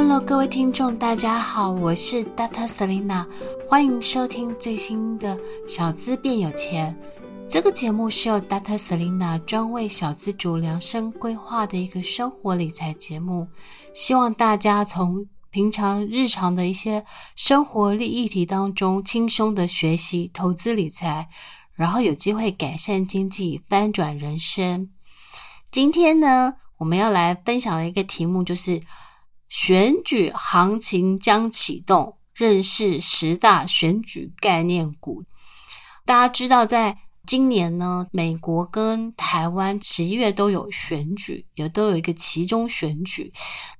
Hello，各位听众，大家好，我是 Data Selina，欢迎收听最新的《小资变有钱》。这个节目是由 Data Selina 专为小资主量身规划的一个生活理财节目，希望大家从平常日常的一些生活利益题当中轻松的学习投资理财，然后有机会改善经济，翻转人生。今天呢，我们要来分享的一个题目就是。选举行情将启动，认识十大选举概念股。大家知道，在今年呢，美国跟台湾十一月都有选举，也都有一个期中选举。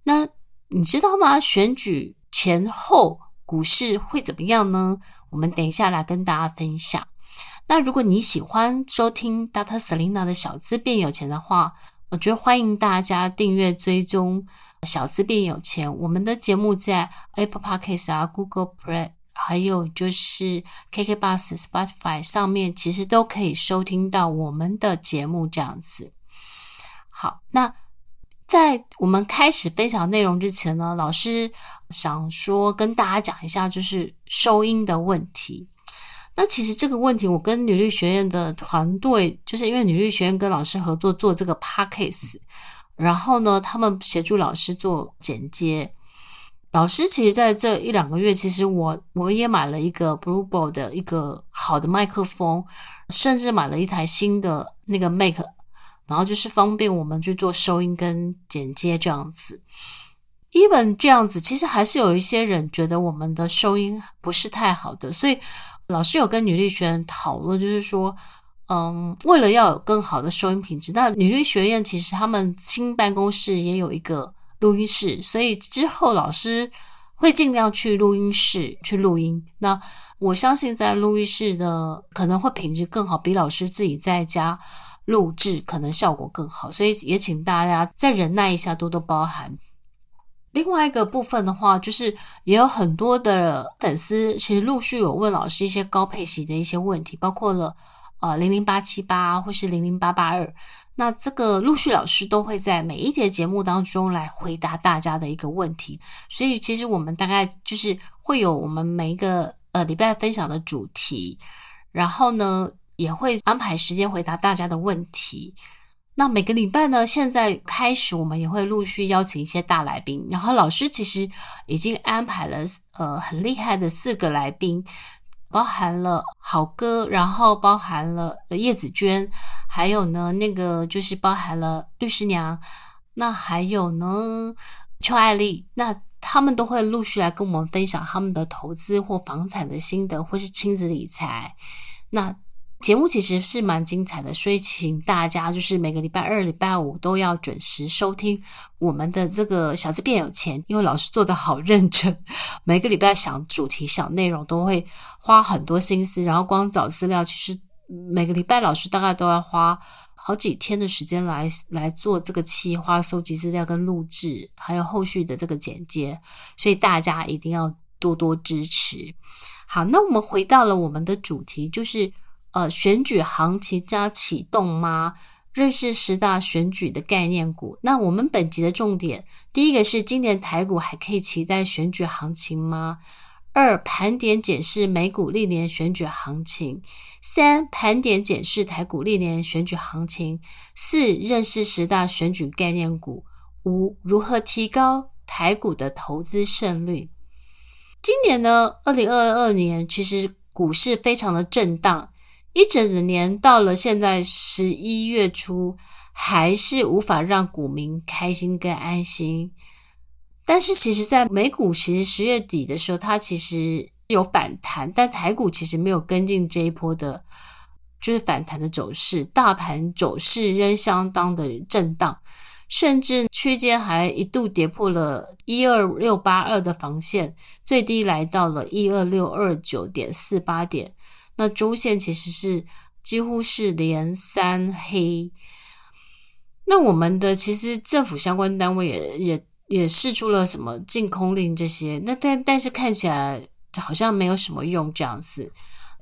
那你知道吗？选举前后股市会怎么样呢？我们等一下来跟大家分享。那如果你喜欢收听 Dr. Selina 的小资变有钱的话，我觉得欢迎大家订阅追踪。小资变有钱，我们的节目在 Apple Podcast 啊、Google Play，还有就是 KK Bus、Spotify 上面，其实都可以收听到我们的节目。这样子，好，那在我们开始分享内容之前呢，老师想说跟大家讲一下，就是收音的问题。那其实这个问题，我跟女力学院的团队，就是因为女力学院跟老师合作做这个 Podcast。然后呢，他们协助老师做剪接。老师其实在这一两个月，其实我我也买了一个 Blue 的一个好的麦克风，甚至买了一台新的那个 Mac，然后就是方便我们去做收音跟剪接这样子。Even 这样子，其实还是有一些人觉得我们的收音不是太好的，所以老师有跟女力学员讨论，就是说。嗯，为了要有更好的收音品质，那女律学院其实他们新办公室也有一个录音室，所以之后老师会尽量去录音室去录音。那我相信在录音室的可能会品质更好，比老师自己在家录制可能效果更好，所以也请大家再忍耐一下，多多包涵。另外一个部分的话，就是也有很多的粉丝其实陆续有问老师一些高配息的一些问题，包括了。呃，零零八七八或是零零八八二，那这个陆续老师都会在每一节节目当中来回答大家的一个问题，所以其实我们大概就是会有我们每一个呃礼拜分享的主题，然后呢也会安排时间回答大家的问题。那每个礼拜呢，现在开始我们也会陆续邀请一些大来宾，然后老师其实已经安排了呃很厉害的四个来宾。包含了好哥，然后包含了叶子娟，还有呢，那个就是包含了律师娘，那还有呢，邱爱丽，那他们都会陆续来跟我们分享他们的投资或房产的心得，或是亲子理财，那。节目其实是蛮精彩的，所以请大家就是每个礼拜二、礼拜五都要准时收听我们的这个小资变有钱，因为老师做的好认真，每个礼拜想主题、想内容都会花很多心思，然后光找资料，其实每个礼拜老师大概都要花好几天的时间来来做这个企划、收集资料跟录制，还有后续的这个剪接，所以大家一定要多多支持。好，那我们回到了我们的主题，就是。呃，选举行情加启动吗？认识十大选举的概念股。那我们本集的重点，第一个是今年台股还可以期待选举行情吗？二、盘点检视美股历年选举行情。三、盘点检视台股历年选举行情。四、认识十大选举概念股。五、如何提高台股的投资胜率？今年呢，二零二二年其实股市非常的震荡。一整年到了现在十一月初，还是无法让股民开心跟安心。但是其实，在美股其实十月底的时候，它其实有反弹，但台股其实没有跟进这一波的就是反弹的走势，大盘走势仍相当的震荡，甚至区间还一度跌破了一二六八二的防线，最低来到了一二六二九点四八点。那周线其实是几乎是连三黑。那我们的其实政府相关单位也也也试出了什么禁空令这些，那但但是看起来好像没有什么用这样子。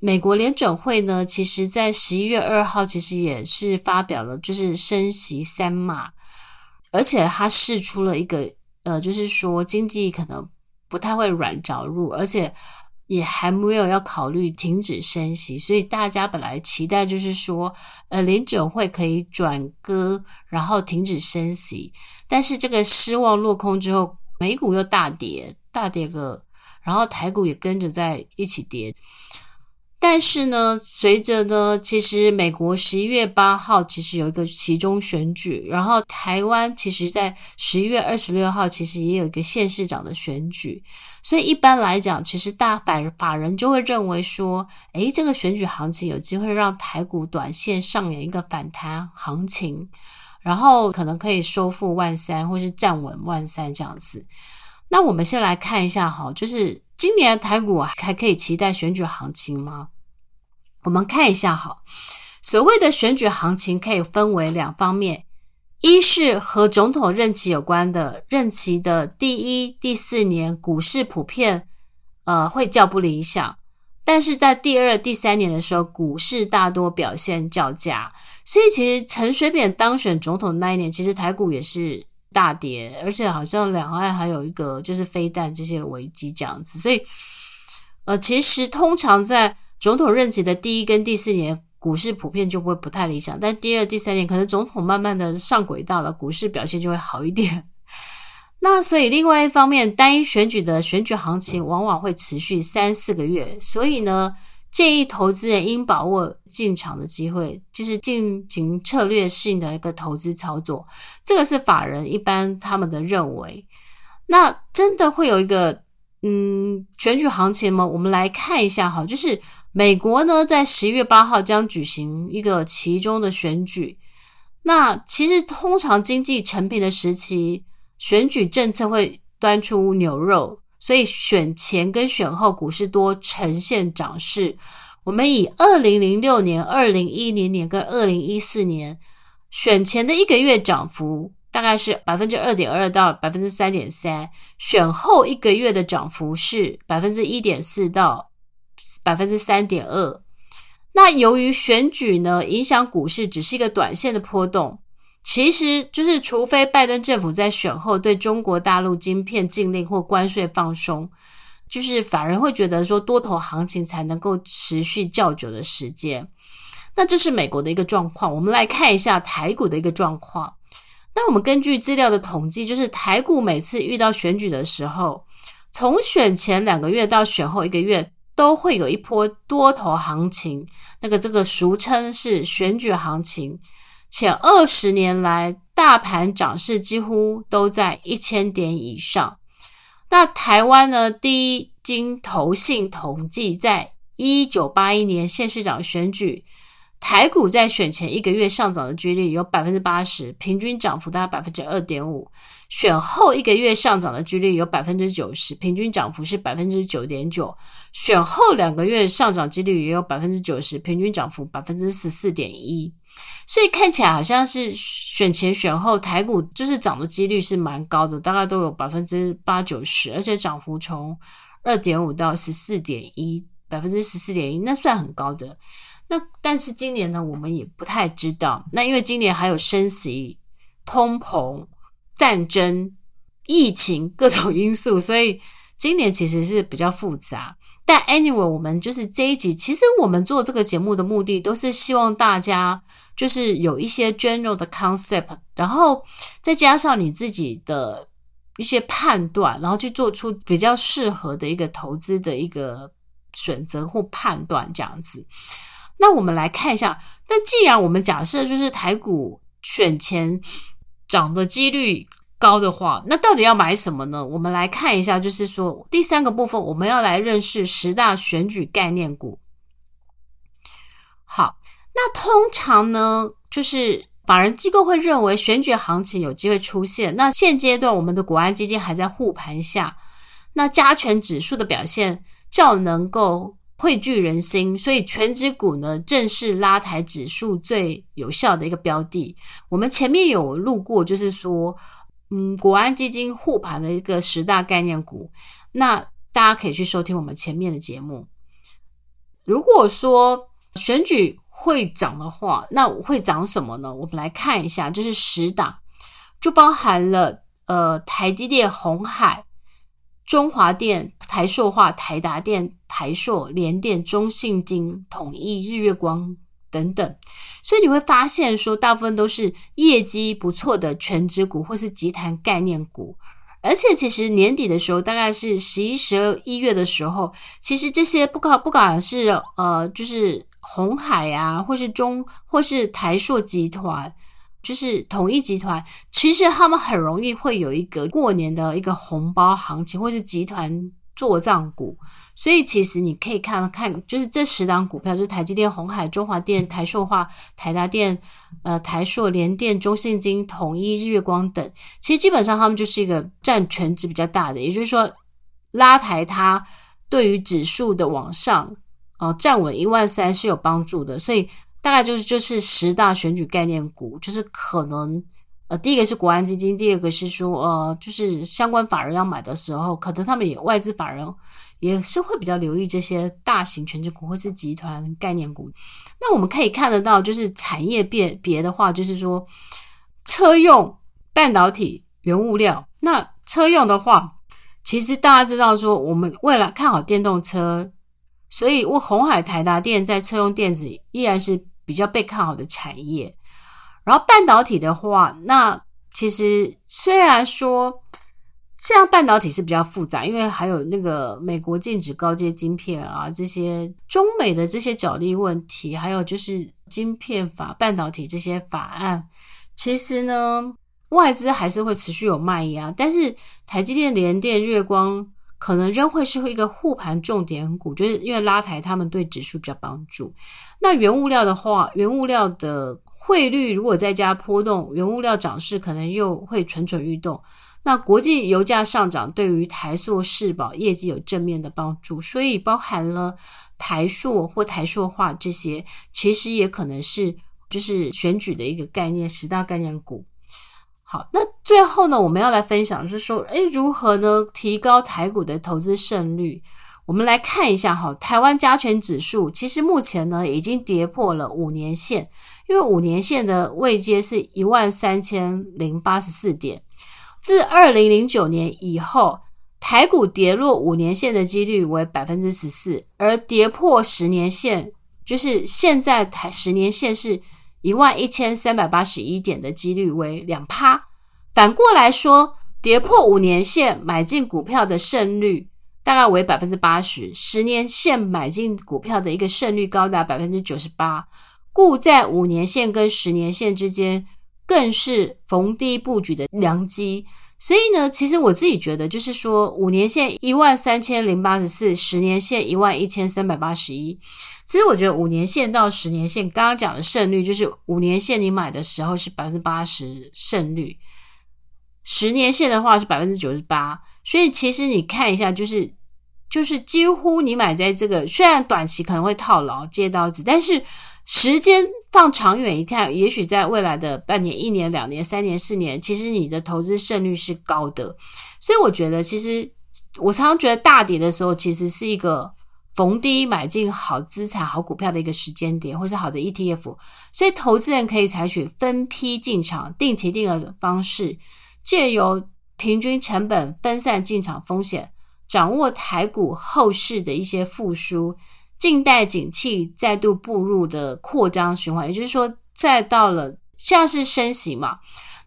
美国联准会呢，其实在十一月二号，其实也是发表了，就是升息三码，而且它试出了一个，呃，就是说经济可能不太会软着陆，而且也还没有要考虑停止升息，所以大家本来期待就是说，呃，联准会可以转割，然后停止升息，但是这个失望落空之后，美股又大跌，大跌个，然后台股也跟着在一起跌。但是呢，随着呢，其实美国十一月八号其实有一个期中选举，然后台湾其实在十一月二十六号其实也有一个县市长的选举，所以一般来讲，其实大法法人就会认为说，诶，这个选举行情有机会让台股短线上演一个反弹行情，然后可能可以收复万三或是站稳万三这样子。那我们先来看一下哈，就是。今年台股还可以期待选举行情吗？我们看一下哈，所谓的选举行情可以分为两方面，一是和总统任期有关的，任期的第一、第四年股市普遍呃会较不理想，但是在第二、第三年的时候，股市大多表现较佳，所以其实陈水扁当选总统那一年，其实台股也是。大跌，而且好像两岸还有一个就是飞弹这些危机这样子，所以呃，其实通常在总统任期的第一跟第四年，股市普遍就会不太理想，但第二、第三年可能总统慢慢的上轨道了，股市表现就会好一点。那所以另外一方面，单一选举的选举行情往往会持续三四个月，所以呢。建议投资人应把握进场的机会，就是进行策略性的一个投资操作。这个是法人一般他们的认为。那真的会有一个嗯选举行情吗？我们来看一下哈，就是美国呢在十一月八号将举行一个其中的选举。那其实通常经济成平的时期，选举政策会端出牛肉。所以选前跟选后股市多呈现涨势。我们以二零零六年、二零一零年跟二零一四年选前的一个月涨幅大概是百分之二点二到百分之三点三，选后一个月的涨幅是百分之一点四到百分之三点二。那由于选举呢，影响股市只是一个短线的波动。其实就是，除非拜登政府在选后对中国大陆晶片禁令或关税放松，就是反而会觉得说多头行情才能够持续较久的时间。那这是美国的一个状况。我们来看一下台股的一个状况。那我们根据资料的统计，就是台股每次遇到选举的时候，从选前两个月到选后一个月，都会有一波多头行情。那个这个俗称是选举行情。前二十年来，大盘涨势几乎都在一千点以上。那台湾呢？第一经投信统计，在一九八一年县市长选举，台股在选前一个月上涨的几率有百分之八十，平均涨幅大概百分之二点五；选后一个月上涨的几率有百分之九十，平均涨幅是百分之九点九；选后两个月上涨几率也有百分之九十，平均涨幅百分之十四点一。所以看起来好像是选前选后台股就是涨的几率是蛮高的，大概都有百分之八九十，而且涨幅从二点五到十四点一，百分之十四点一，那算很高的。那但是今年呢，我们也不太知道。那因为今年还有升息、通膨、战争、疫情各种因素，所以今年其实是比较复杂。但 anyway，我们就是这一集，其实我们做这个节目的目的都是希望大家。就是有一些 general 的 concept，然后再加上你自己的一些判断，然后去做出比较适合的一个投资的一个选择或判断这样子。那我们来看一下，那既然我们假设就是台股选前涨的几率高的话，那到底要买什么呢？我们来看一下，就是说第三个部分，我们要来认识十大选举概念股。好。那通常呢，就是法人机构会认为选举行情有机会出现。那现阶段我们的国安基金还在护盘下，那加权指数的表现较能够汇聚人心，所以全指股呢，正是拉抬指数最有效的一个标的。我们前面有录过，就是说，嗯，国安基金护盘的一个十大概念股，那大家可以去收听我们前面的节目。如果说选举会涨的话，那会涨什么呢？我们来看一下，就是十档，就包含了呃台积电、红海。中华电、台塑化、台达电、台塑、联电、中信金、统一、日月光等等，所以你会发现说，大部分都是业绩不错的权值股或是集团概念股。而且，其实年底的时候，大概是十一、十二、一月的时候，其实这些不管不管是呃，就是红海啊，或是中或是台塑集团。就是统一集团，其实他们很容易会有一个过年的一个红包行情，或是集团做账股，所以其实你可以看看，就是这十档股票，就是台积电、红海、中华电、台塑化、台达电、呃台塑、联电、中信金、统一、日月光等，其实基本上他们就是一个占全值比较大的，也就是说拉抬它对于指数的往上，呃站稳一万三是有帮助的，所以。大概就是就是十大选举概念股，就是可能呃，第一个是国安基金，第二个是说呃，就是相关法人要买的时候，可能他们也外资法人也是会比较留意这些大型权值股或是集团概念股。那我们可以看得到，就是产业别别的话，就是说车用半导体、原物料。那车用的话，其实大家知道说，我们未来看好电动车，所以我红海、台达电在车用电子依然是。比较被看好的产业，然后半导体的话，那其实虽然说这样半导体是比较复杂，因为还有那个美国禁止高阶晶片啊，这些中美的这些角力问题，还有就是晶片法、半导体这些法案，其实呢，外资还是会持续有卖压，但是台积电、联电、月光。可能仍会是一个护盘重点股，就是因为拉抬他们对指数比较帮助。那原物料的话，原物料的汇率如果再加波动，原物料涨势可能又会蠢蠢欲动。那国际油价上涨对于台塑、世宝业绩有正面的帮助，所以包含了台塑或台塑化这些，其实也可能是就是选举的一个概念，十大概念股。好，那最后呢，我们要来分享，是说，诶，如何呢提高台股的投资胜率？我们来看一下哈，台湾加权指数其实目前呢已经跌破了五年线，因为五年线的位阶是一万三千零八十四点。自二零零九年以后，台股跌落五年线的几率为百分之十四，而跌破十年线，就是现在台十年线是。一万一千三百八十一点的几率为两趴，反过来说，跌破五年线买进股票的胜率大概为百分之八十，十年线买进股票的一个胜率高达百分之九十八，故在五年线跟十年线之间更是逢低布局的良机。所以呢，其实我自己觉得，就是说五年线一万三千零八十四，十年线一万一千三百八十一。其实我觉得五年线到十年线，刚刚讲的胜率就是五年线你买的时候是百分之八十胜率，十年线的话是百分之九十八。所以其实你看一下，就是就是几乎你买在这个，虽然短期可能会套牢接刀子，但是时间放长远一看，也许在未来的半年、一年、两年、三年、四年，其实你的投资胜率是高的。所以我觉得，其实我常常觉得大跌的时候，其实是一个。逢低买进好资产、好股票的一个时间点，或是好的 ETF，所以投资人可以采取分批进场、定期定额的方式，借由平均成本分散进场风险，掌握台股后市的一些复苏，近代景气再度步入的扩张循环。也就是说，再到了像是升息嘛，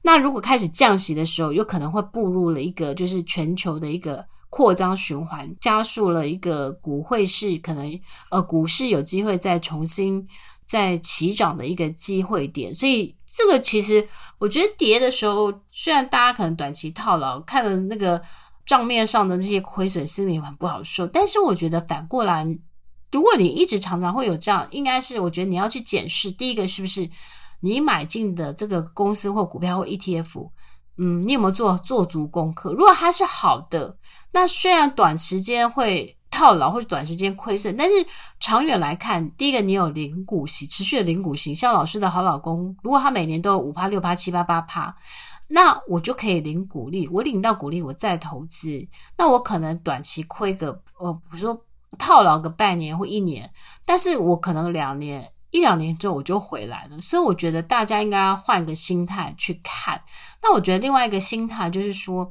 那如果开始降息的时候，有可能会步入了一个就是全球的一个。扩张循环加速了一个股会是可能呃股市有机会再重新再起涨的一个机会点，所以这个其实我觉得跌的时候，虽然大家可能短期套牢，看了那个账面上的这些亏损，心里很不好受，但是我觉得反过来如果你一直常常会有这样，应该是我觉得你要去检视，第一个是不是你买进的这个公司或股票或 ETF，嗯，你有没有做做足功课？如果它是好的，那虽然短时间会套牢或者短时间亏损，但是长远来看，第一个你有领股息，持续的领股息，像老师的好老公，如果他每年都有五趴、六趴、七八八趴，那我就可以领股利，我领到股利，我再投资，那我可能短期亏个，呃，比如说套牢个半年或一年，但是我可能两年、一两年之后我就回来了。所以我觉得大家应该要换个心态去看。那我觉得另外一个心态就是说，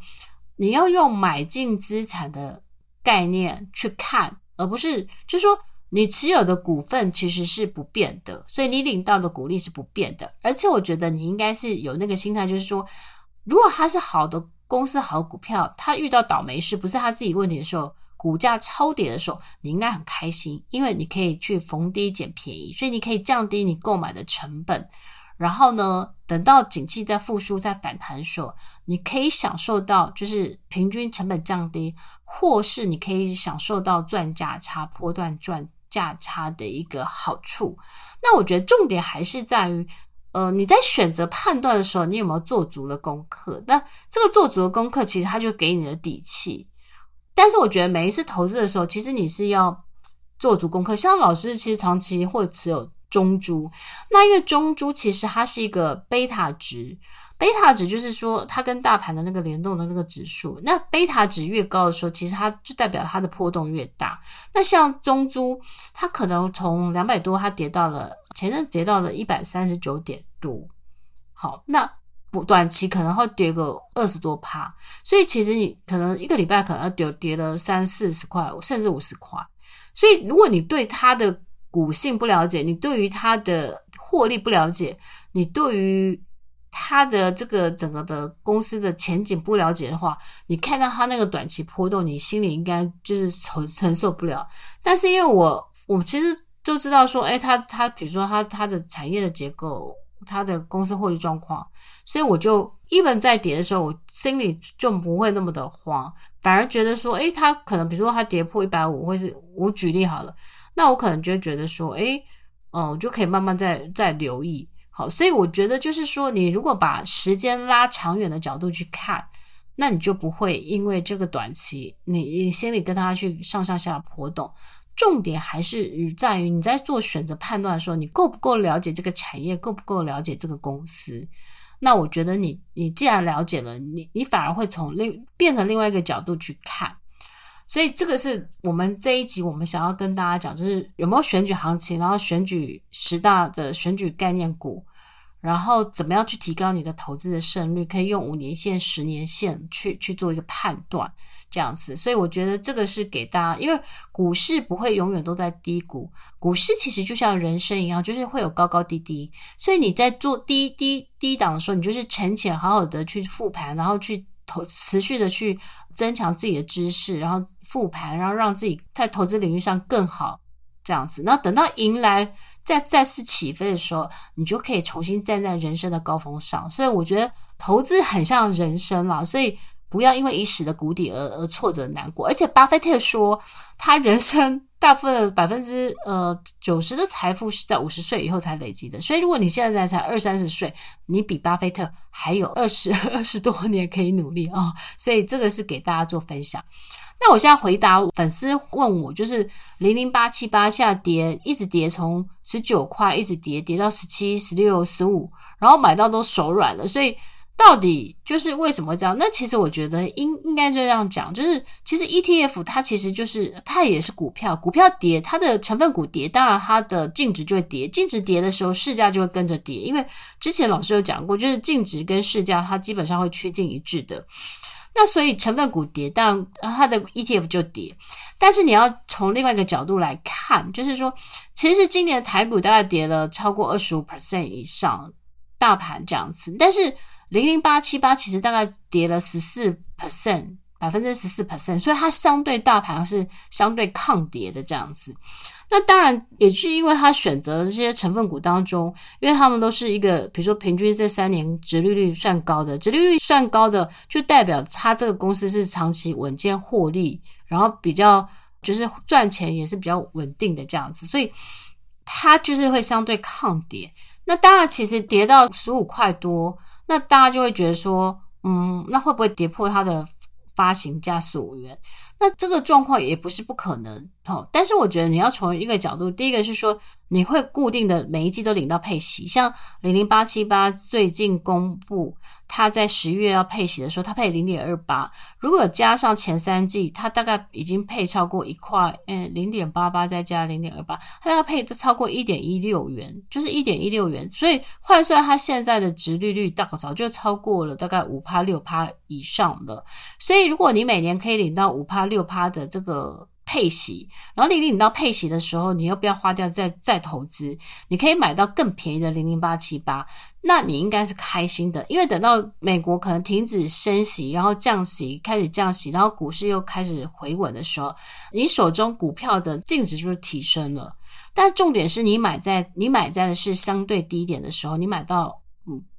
你要用买进资产的概念去看，而不是就是说你持有的股份其实是不变的，所以你领到的股利是不变的。而且我觉得你应该是有那个心态，就是说，如果它是好的公司、好股票，它遇到倒霉事不是他自己问题的时候，股价超跌的时候，你应该很开心，因为你可以去逢低捡便宜，所以你可以降低你购买的成本。然后呢，等到景气在复苏、在反弹的时候，你可以享受到就是平均成本降低，或是你可以享受到赚价差、波段赚价差的一个好处。那我觉得重点还是在于，呃，你在选择判断的时候，你有没有做足了功课？那这个做足了功课，其实它就给你的底气。但是我觉得每一次投资的时候，其实你是要做足功课。像老师其实长期会持有。中珠，那因为中珠其实它是一个贝塔值，贝塔值就是说它跟大盘的那个联动的那个指数，那贝塔值越高的时候，其实它就代表它的波动越大。那像中珠，它可能从两百多，它跌到了前阵子跌到了一百三十九点多，好，那短期可能会跌个二十多趴，所以其实你可能一个礼拜可能要跌跌了三四十块，甚至五十块。所以如果你对它的股性不了解，你对于它的获利不了解，你对于它的这个整个的公司的前景不了解的话，你看到它那个短期波动，你心里应该就是承承受不了。但是因为我我其实就知道说，哎，它它比如说它它的产业的结构，它的公司获利状况，所以我就一本在跌的时候，我心里就不会那么的慌，反而觉得说，哎，它可能比如说它跌破一百五，或是我举例好了。那我可能就会觉得说，诶，嗯，我就可以慢慢再再留意。好，所以我觉得就是说，你如果把时间拉长远的角度去看，那你就不会因为这个短期，你你心里跟他去上上下下波动。重点还是在于你在做选择判断的时候，你够不够了解这个产业，够不够了解这个公司。那我觉得你你既然了解了，你你反而会从另变成另外一个角度去看。所以这个是我们这一集我们想要跟大家讲，就是有没有选举行情，然后选举十大的选举概念股，然后怎么样去提高你的投资的胜率，可以用五年线、十年线去去做一个判断，这样子。所以我觉得这个是给大家，因为股市不会永远都在低谷，股市其实就像人生一样，就是会有高高低低。所以你在做低低低档的时候，你就是沉潜，好好的去复盘，然后去投，持续的去增强自己的知识，然后。复盘，然后让自己在投资领域上更好，这样子。那等到迎来再再次起飞的时候，你就可以重新站在人生的高峰上。所以我觉得投资很像人生啦，所以不要因为一时的谷底而而挫折难过。而且巴菲特说，他人生大部分百分之呃九十的财富是在五十岁以后才累积的。所以如果你现在才二三十岁，你比巴菲特还有二十 二十多年可以努力啊、所以这个是给大家做分享。那我现在回答粉丝问我，就是零零八七八下跌，一直跌，从十九块一直跌，跌到十七、十六、十五，然后买到都手软了。所以到底就是为什么这样？那其实我觉得应应该就这样讲，就是其实 ETF 它其实就是它也是股票，股票跌，它的成分股跌，当然它的净值就会跌，净值跌的时候市价就会跟着跌，因为之前老师有讲过，就是净值跟市价它基本上会趋近一致的。那所以成分股跌，但它的 ETF 就跌。但是你要从另外一个角度来看，就是说，其实今年台股大概跌了超过二十五 percent 以上，大盘这样子。但是零零八七八其实大概跌了十四 percent，百分之十四 percent，所以它相对大盘是相对抗跌的这样子。那当然也是因为它选择的这些成分股当中，因为他们都是一个，比如说平均这三年殖利率算高的，殖利率算高的，就代表它这个公司是长期稳健获利，然后比较就是赚钱也是比较稳定的这样子，所以它就是会相对抗跌。那当然，其实跌到十五块多，那大家就会觉得说，嗯，那会不会跌破它的发行价十五元？那这个状况也不是不可能，哦，但是我觉得你要从一个角度，第一个是说。你会固定的每一季都领到配息，像零零八七八最近公布，它在十月要配息的时候，它配零点二八。如果加上前三季，它大概已经配超过一块，嗯，零点八八再加零点二八，它要配超过一点一六元，就是一点一六元。所以换算它现在的殖利率，大概早就超过了大概五趴六趴以上了。所以如果你每年可以领到五趴六趴的这个。配息，然后你领到配息的时候，你又不要花掉再再投资，你可以买到更便宜的零零八七八，那你应该是开心的，因为等到美国可能停止升息，然后降息开始降息，然后股市又开始回稳的时候，你手中股票的净值就是提升了。但重点是你买在你买在的是相对低点的时候，你买到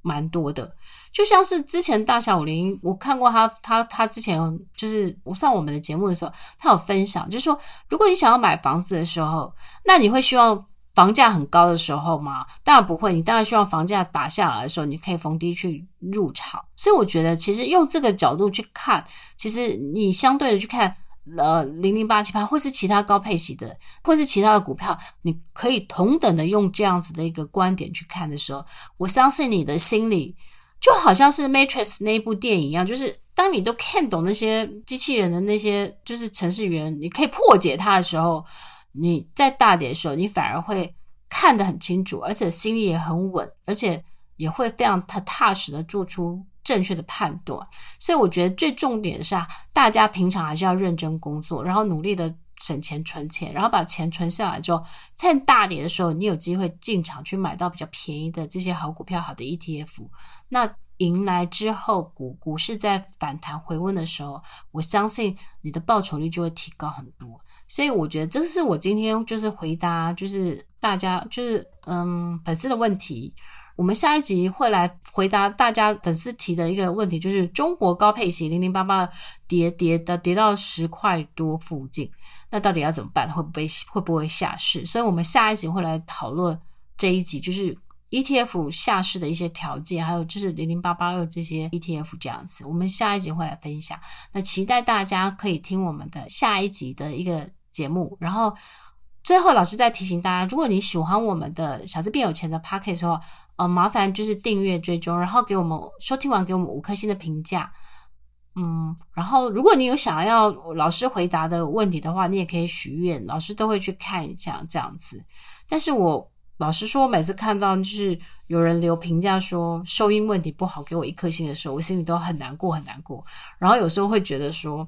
蛮多的。就像是之前大小武林，我看过他，他他之前就是我上我们的节目的时候，他有分享，就是说，如果你想要买房子的时候，那你会希望房价很高的时候吗？当然不会，你当然希望房价打下来的时候，你可以逢低去入场。所以我觉得，其实用这个角度去看，其实你相对的去看，呃，零零八七八或是其他高配息的，或是其他的股票，你可以同等的用这样子的一个观点去看的时候，我相信你的心里。就好像是《Matrix》那部电影一样，就是当你都看懂那些机器人的那些就是程序员，你可以破解它的时候，你在大跌的时候，你反而会看得很清楚，而且心里也很稳，而且也会非常踏踏实的做出正确的判断。所以我觉得最重点是啊，大家平常还是要认真工作，然后努力的。省钱存钱，然后把钱存下来之后，趁大跌的时候，你有机会进场去买到比较便宜的这些好股票、好的 ETF。那迎来之后，股股市在反弹回温的时候，我相信你的报酬率就会提高很多。所以我觉得这是我今天就是回答，就是大家就是嗯粉丝的问题。我们下一集会来回答大家粉丝提的一个问题，就是中国高配型零零八八跌跌的跌到十块多附近。那到底要怎么办？会不会会不会下市？所以我们下一集会来讨论这一集，就是 ETF 下市的一些条件，还有就是零零八八二这些 ETF 这样子。我们下一集会来分享。那期待大家可以听我们的下一集的一个节目。然后最后，老师再提醒大家，如果你喜欢我们的小资变有钱的 Podcast 的话，呃，麻烦就是订阅追踪，然后给我们收听完给我们五颗星的评价。嗯，然后如果你有想要老师回答的问题的话，你也可以许愿，老师都会去看一下这样子。但是我老实说，每次看到就是有人留评价说收音问题不好，给我一颗星的时候，我心里都很难过，很难过。然后有时候会觉得说，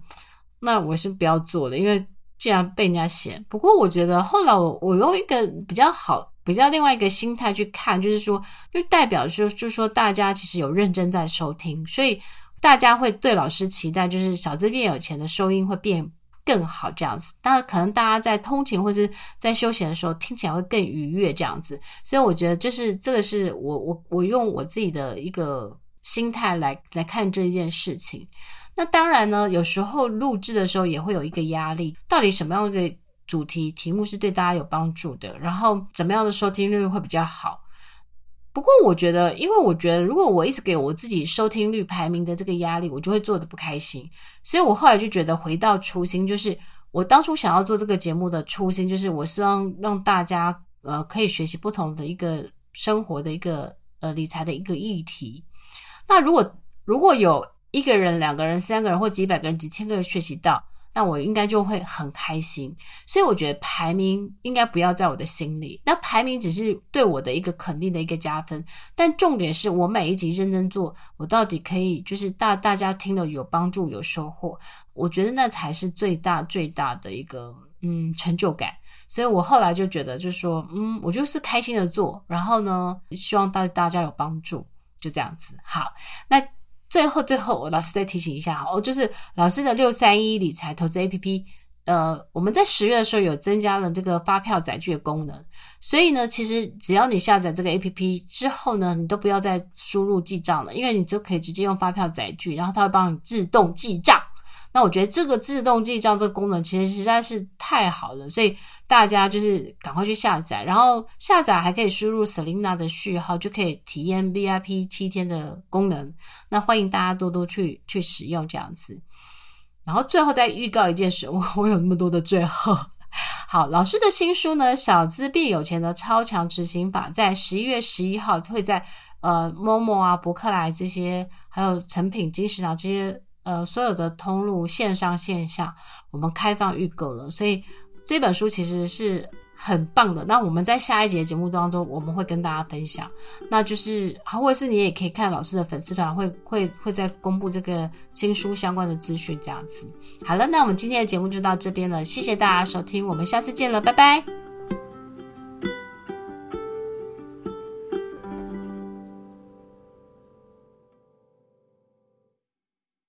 那我是不要做了，因为竟然被人家嫌。不过我觉得后来我我用一个比较好、比较另外一个心态去看，就是说，就代表说，就是说大家其实有认真在收听，所以。大家会对老师期待，就是小资变有钱的收音会变更好这样子。当然，可能大家在通勤或者在休闲的时候听起来会更愉悦这样子。所以我觉得，就是这个是我我我用我自己的一个心态来来看这一件事情。那当然呢，有时候录制的时候也会有一个压力，到底什么样的主题题目是对大家有帮助的，然后怎么样的收听率会比较好。不过我觉得，因为我觉得，如果我一直给我自己收听率排名的这个压力，我就会做得不开心。所以我后来就觉得，回到初心，就是我当初想要做这个节目的初心，就是我希望让大家呃可以学习不同的一个生活的一个呃理财的一个议题。那如果如果有一个人、两个人、三个人或几百个人、几千个人学习到。那我应该就会很开心，所以我觉得排名应该不要在我的心里。那排名只是对我的一个肯定的一个加分，但重点是我每一集认真做，我到底可以就是大大家听了有帮助有收获，我觉得那才是最大最大的一个嗯成就感。所以我后来就觉得就说嗯，我就是开心的做，然后呢，希望大大家有帮助，就这样子。好，那。最后，最后，我老师再提醒一下哦，就是老师的六三一理财投资 APP，呃，我们在十月的时候有增加了这个发票载具的功能，所以呢，其实只要你下载这个 APP 之后呢，你都不要再输入记账了，因为你就可以直接用发票载具，然后它会帮你自动记账。那我觉得这个自动记账这个功能其实实在是太好了，所以大家就是赶快去下载，然后下载还可以输入 Selina 的序号，就可以体验 VIP 七天的功能。那欢迎大家多多去去使用这样子。然后最后再预告一件事，我我有那么多的最后。好，老师的新书呢，《小资变有钱的超强执行法》在十一月十一号会在呃 Momo 啊、博客来这些，还有诚品、金石堂这些呃所有的通路线上线下，我们开放预购了。所以这本书其实是。很棒的，那我们在下一节节目当中，我们会跟大家分享，那就是，或者是你也可以看老师的粉丝团，会会会在公布这个新书相关的资讯这样子。好了，那我们今天的节目就到这边了，谢谢大家收听，我们下次见了，拜拜。